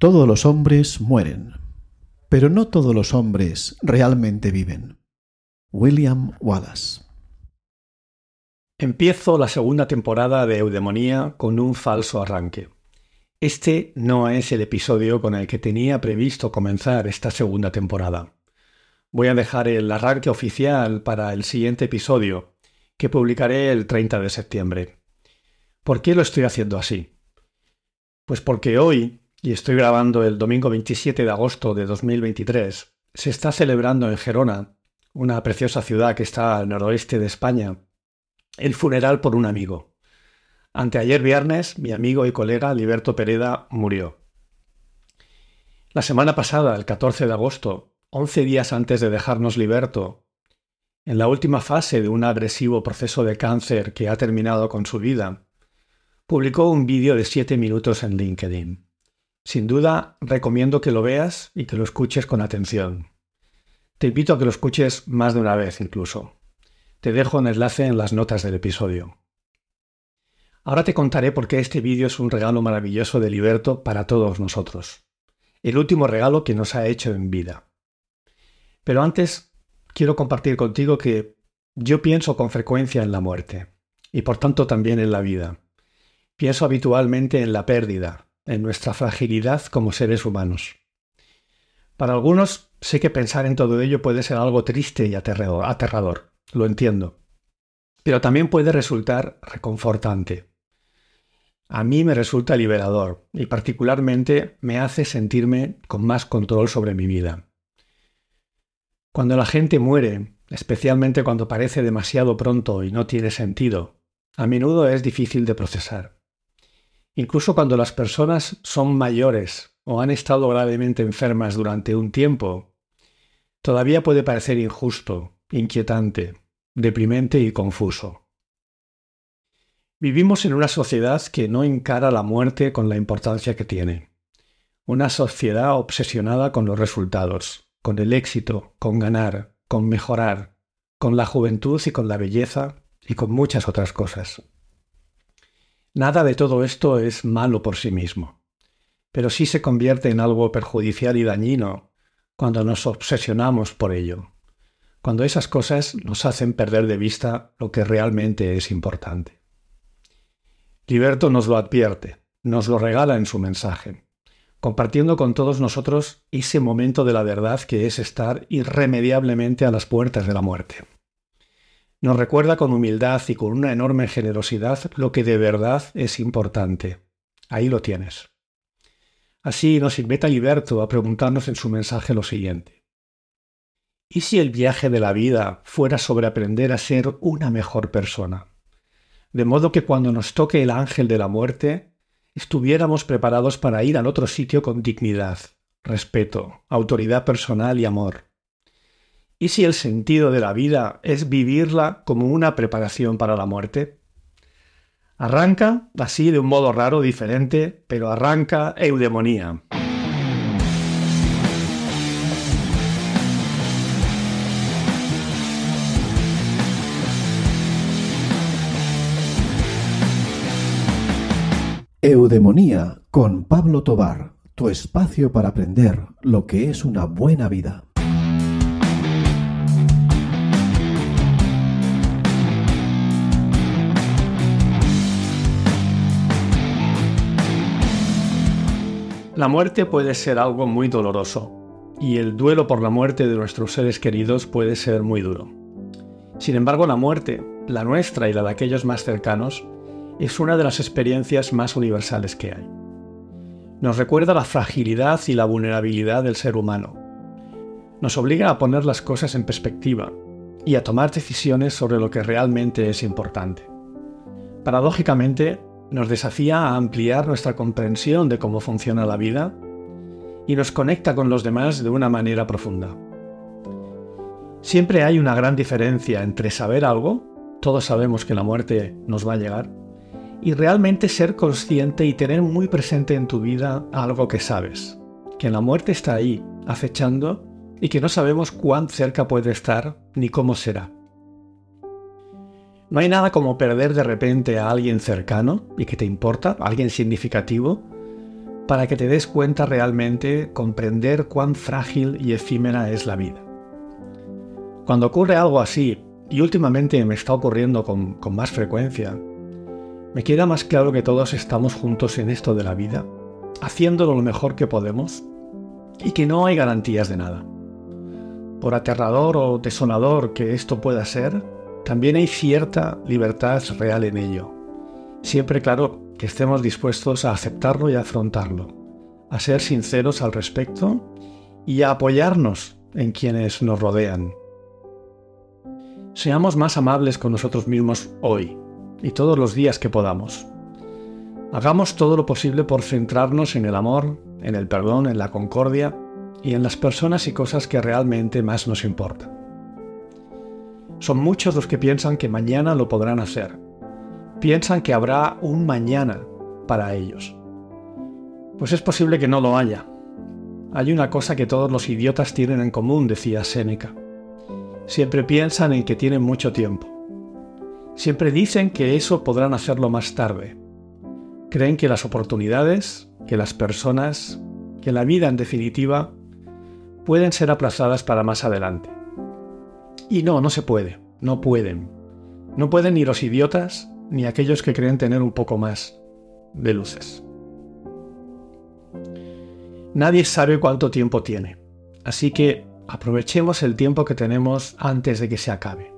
Todos los hombres mueren, pero no todos los hombres realmente viven. William Wallace Empiezo la segunda temporada de Eudemonía con un falso arranque. Este no es el episodio con el que tenía previsto comenzar esta segunda temporada. Voy a dejar el arranque oficial para el siguiente episodio, que publicaré el 30 de septiembre. ¿Por qué lo estoy haciendo así? Pues porque hoy, y estoy grabando el domingo 27 de agosto de 2023, se está celebrando en Gerona, una preciosa ciudad que está al noroeste de España, el funeral por un amigo. Anteayer viernes, mi amigo y colega Liberto Pereda murió. La semana pasada, el 14 de agosto, 11 días antes de dejarnos Liberto, en la última fase de un agresivo proceso de cáncer que ha terminado con su vida, publicó un vídeo de 7 minutos en LinkedIn. Sin duda, recomiendo que lo veas y que lo escuches con atención. Te invito a que lo escuches más de una vez incluso. Te dejo un enlace en las notas del episodio. Ahora te contaré por qué este vídeo es un regalo maravilloso de Liberto para todos nosotros. El último regalo que nos ha hecho en vida. Pero antes, quiero compartir contigo que yo pienso con frecuencia en la muerte, y por tanto también en la vida. Pienso habitualmente en la pérdida, en nuestra fragilidad como seres humanos. Para algunos, sé que pensar en todo ello puede ser algo triste y aterrador lo entiendo. Pero también puede resultar reconfortante. A mí me resulta liberador y particularmente me hace sentirme con más control sobre mi vida. Cuando la gente muere, especialmente cuando parece demasiado pronto y no tiene sentido, a menudo es difícil de procesar. Incluso cuando las personas son mayores o han estado gravemente enfermas durante un tiempo, todavía puede parecer injusto inquietante, deprimente y confuso. Vivimos en una sociedad que no encara la muerte con la importancia que tiene. Una sociedad obsesionada con los resultados, con el éxito, con ganar, con mejorar, con la juventud y con la belleza y con muchas otras cosas. Nada de todo esto es malo por sí mismo, pero sí se convierte en algo perjudicial y dañino cuando nos obsesionamos por ello, cuando esas cosas nos hacen perder de vista lo que realmente es importante. Liberto nos lo advierte, nos lo regala en su mensaje, compartiendo con todos nosotros ese momento de la verdad que es estar irremediablemente a las puertas de la muerte. Nos recuerda con humildad y con una enorme generosidad lo que de verdad es importante. Ahí lo tienes. Así nos invita Liberto a preguntarnos en su mensaje lo siguiente. ¿Y si el viaje de la vida fuera sobre aprender a ser una mejor persona? De modo que cuando nos toque el ángel de la muerte, estuviéramos preparados para ir al otro sitio con dignidad, respeto, autoridad personal y amor. ¿Y si el sentido de la vida es vivirla como una preparación para la muerte? Arranca, así de un modo raro, diferente, pero arranca eudemonía. Eudemonía con Pablo Tobar, tu espacio para aprender lo que es una buena vida. La muerte puede ser algo muy doloroso y el duelo por la muerte de nuestros seres queridos puede ser muy duro. Sin embargo, la muerte, la nuestra y la de aquellos más cercanos, es una de las experiencias más universales que hay. Nos recuerda la fragilidad y la vulnerabilidad del ser humano. Nos obliga a poner las cosas en perspectiva y a tomar decisiones sobre lo que realmente es importante. Paradójicamente, nos desafía a ampliar nuestra comprensión de cómo funciona la vida y nos conecta con los demás de una manera profunda. Siempre hay una gran diferencia entre saber algo, todos sabemos que la muerte nos va a llegar, y realmente ser consciente y tener muy presente en tu vida algo que sabes, que la muerte está ahí, acechando, y que no sabemos cuán cerca puede estar ni cómo será. No hay nada como perder de repente a alguien cercano y que te importa, alguien significativo, para que te des cuenta realmente, comprender cuán frágil y efímera es la vida. Cuando ocurre algo así, y últimamente me está ocurriendo con, más frecuencia, me queda más claro que todos estamos juntos en esto de la vida, haciéndolo lo mejor que podemos, y que no hay garantías de nada. Por aterrador o desolador que esto pueda ser, también hay cierta libertad real en ello. Siempre claro que estemos dispuestos a aceptarlo y afrontarlo, a ser sinceros al respecto y a apoyarnos en quienes nos rodean. Seamos más amables con nosotros mismos hoy y todos los días que podamos. Hagamos todo lo posible por centrarnos en el amor, en el perdón, en la concordia y en las personas y cosas que realmente más nos importan. Son muchos los que piensan que mañana lo podrán hacer. Piensan que habrá un mañana para ellos. Pues es posible que no lo haya. Hay una cosa que todos los idiotas tienen en común, decía Séneca. Siempre piensan en que tienen mucho tiempo. Siempre dicen que eso podrán hacerlo más tarde. Creen que las oportunidades, que las personas, que la vida en definitiva, pueden ser aplazadas para más adelante. Y no, no se puede, no pueden. No pueden ni los idiotas ni aquellos que creen tener un poco más de luces. Nadie sabe cuánto tiempo tiene, así que aprovechemos el tiempo que tenemos antes de que se acabe.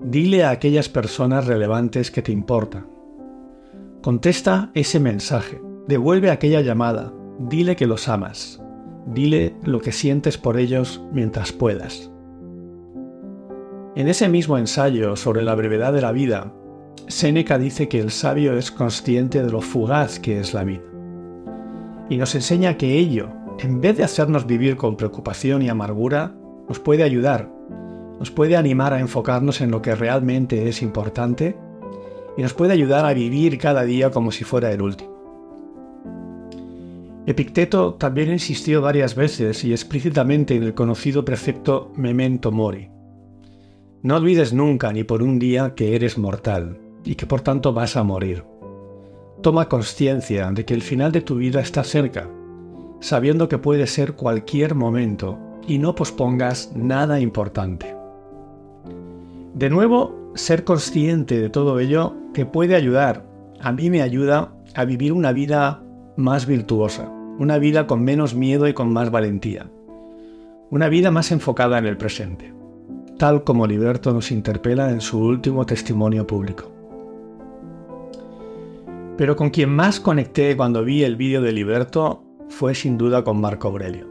Dile a aquellas personas relevantes que te importan. Contesta ese mensaje, devuelve aquella llamada, dile que los amas, dile lo que sientes por ellos mientras puedas. En ese mismo ensayo sobre la brevedad de la vida, Séneca dice que el sabio es consciente de lo fugaz que es la vida. Y nos enseña que ello, en vez de hacernos vivir con preocupación y amargura, nos puede ayudar, nos puede animar a enfocarnos en lo que realmente es importante y nos puede ayudar a vivir cada día como si fuera el último. Epicteto también insistió varias veces y explícitamente en el conocido precepto memento mori, no olvides nunca ni por un día que eres mortal y que por tanto vas a morir. Toma conciencia de que el final de tu vida está cerca, sabiendo que puede ser cualquier momento y no pospongas nada importante. De nuevo, ser consciente de todo ello te puede ayudar, a mí me ayuda a vivir una vida más virtuosa, una vida con menos miedo y con más valentía, una vida más enfocada en el presente tal como Liberto nos interpela en su último testimonio público. Pero con quien más conecté cuando vi el vídeo de Liberto fue sin duda con Marco Aurelio.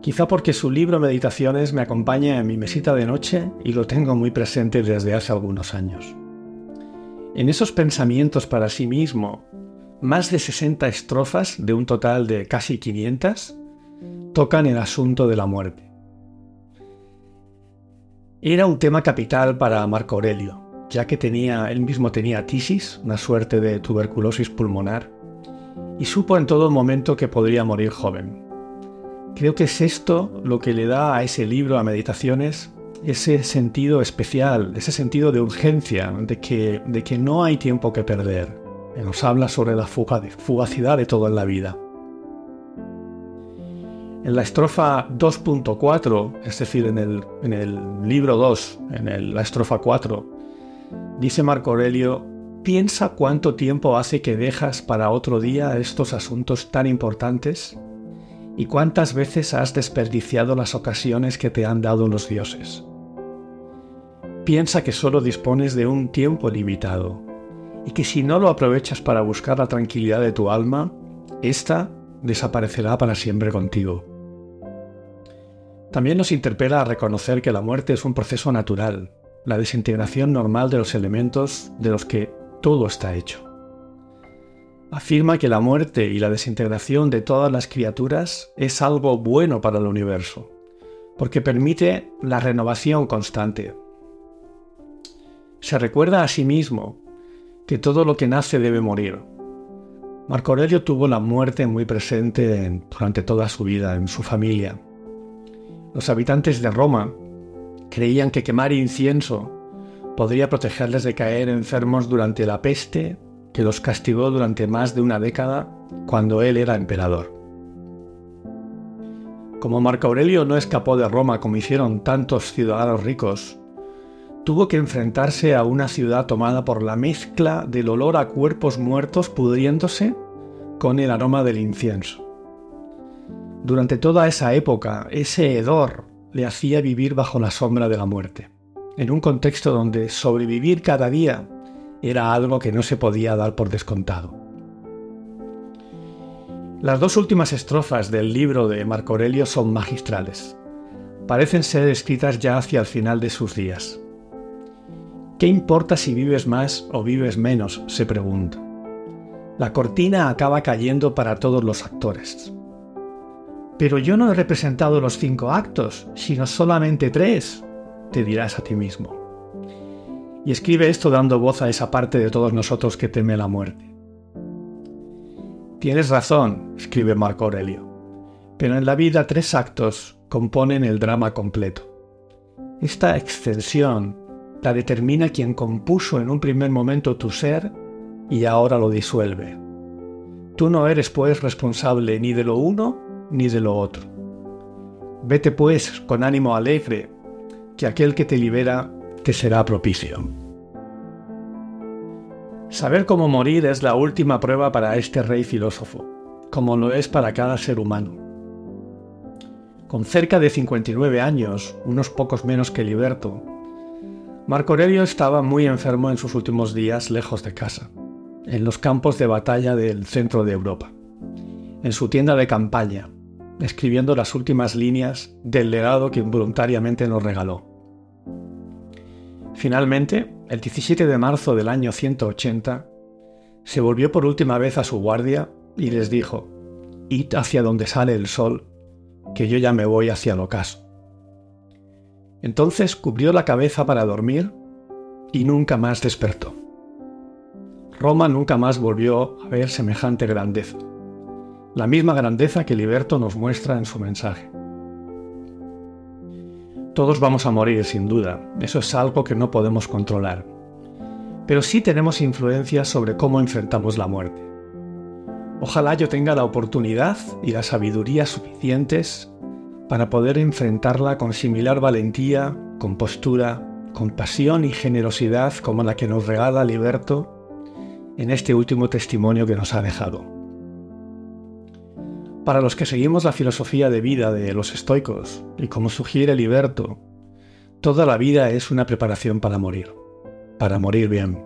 Quizá porque su libro Meditaciones me acompaña en mi mesita de noche y lo tengo muy presente desde hace algunos años. En esos pensamientos para sí mismo, más de 60 estrofas de un total de casi 500 tocan el asunto de la muerte. Era un tema capital para Marco Aurelio, ya que tenía, él mismo tenía tisis, una suerte de tuberculosis pulmonar, y supo en todo momento que podría morir joven. Creo que es esto lo que le da a ese libro, a Meditaciones, ese sentido especial, ese sentido de urgencia, de que, de que no hay tiempo que perder. Nos habla sobre la fugacidad de todo en la vida. En la estrofa 2.4, es decir, en el, en el libro 2, en la estrofa 4, dice Marco Aurelio, piensa cuánto tiempo hace que dejas para otro día estos asuntos tan importantes y cuántas veces has desperdiciado las ocasiones que te han dado los dioses. Piensa que solo dispones de un tiempo limitado y que si no lo aprovechas para buscar la tranquilidad de tu alma, ésta desaparecerá para siempre contigo. También nos interpela a reconocer que la muerte es un proceso natural, la desintegración normal de los elementos de los que todo está hecho. Afirma que la muerte y la desintegración de todas las criaturas es algo bueno para el universo, porque permite la renovación constante. Se recuerda a sí mismo que todo lo que nace debe morir, Marco Aurelio tuvo la muerte muy presente durante toda su vida en su familia. Los habitantes de Roma creían que quemar incienso podría protegerles de caer enfermos durante la peste que los castigó durante más de una década cuando él era emperador. Como Marco Aurelio no escapó de Roma como hicieron tantos ciudadanos ricos, tuvo que enfrentarse a una ciudad tomada por la mezcla del olor a cuerpos muertos pudriéndose con el aroma del incienso. Durante toda esa época, ese hedor le hacía vivir bajo la sombra de la muerte, en un contexto donde sobrevivir cada día era algo que no se podía dar por descontado. Las dos últimas estrofas del libro de Marco Aurelio son magistrales. Parecen ser escritas ya hacia el final de sus días. ¿Qué importa si vives más o vives menos? se pregunta. La cortina acaba cayendo para todos los actores. Pero yo no he representado los cinco actos, sino solamente tres, te dirás a ti mismo. Y escribe esto dando voz a esa parte de todos nosotros que teme la muerte. Tienes razón, escribe Marco Aurelio, pero en la vida tres actos componen el drama completo. Esta extensión la determina quien compuso en un primer momento tu ser y ahora lo disuelve. Tú no eres pues responsable ni de lo uno ni de lo otro. Vete pues con ánimo alegre, que aquel que te libera te será propicio. Saber cómo morir es la última prueba para este rey filósofo, como lo es para cada ser humano. Con cerca de 59 años, unos pocos menos que Liberto, Marco Aurelio estaba muy enfermo en sus últimos días lejos de casa en los campos de batalla del centro de Europa, en su tienda de campaña, escribiendo las últimas líneas del legado que involuntariamente nos regaló. Finalmente, el 17 de marzo del año 180, se volvió por última vez a su guardia y les dijo, Id hacia donde sale el sol, que yo ya me voy hacia el ocaso. Entonces cubrió la cabeza para dormir y nunca más despertó. Roma nunca más volvió a ver semejante grandeza, la misma grandeza que Liberto nos muestra en su mensaje. Todos vamos a morir, sin duda, eso es algo que no podemos controlar, pero sí tenemos influencia sobre cómo enfrentamos la muerte. Ojalá yo tenga la oportunidad y la sabiduría suficientes para poder enfrentarla con similar valentía, compostura, compasión y generosidad como la que nos regala Liberto en este último testimonio que nos ha dejado. Para los que seguimos la filosofía de vida de los estoicos, y como sugiere Liberto, toda la vida es una preparación para morir, para morir bien.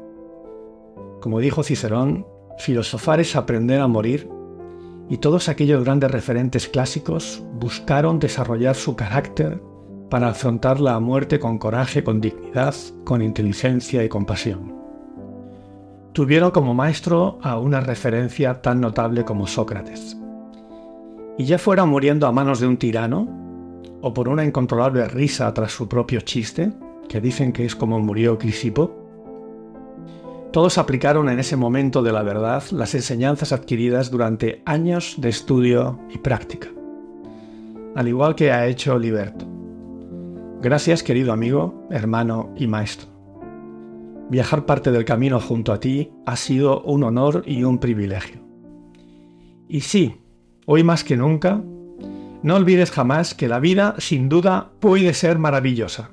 Como dijo Cicerón, filosofar es aprender a morir, y todos aquellos grandes referentes clásicos buscaron desarrollar su carácter para afrontar la muerte con coraje, con dignidad, con inteligencia y compasión tuvieron como maestro a una referencia tan notable como Sócrates. Y ya fuera muriendo a manos de un tirano, o por una incontrolable risa tras su propio chiste, que dicen que es como murió Crisipo, todos aplicaron en ese momento de la verdad las enseñanzas adquiridas durante años de estudio y práctica, al igual que ha hecho Liberto. Gracias querido amigo, hermano y maestro. Viajar parte del camino junto a ti ha sido un honor y un privilegio. Y sí, hoy más que nunca, no olvides jamás que la vida sin duda puede ser maravillosa.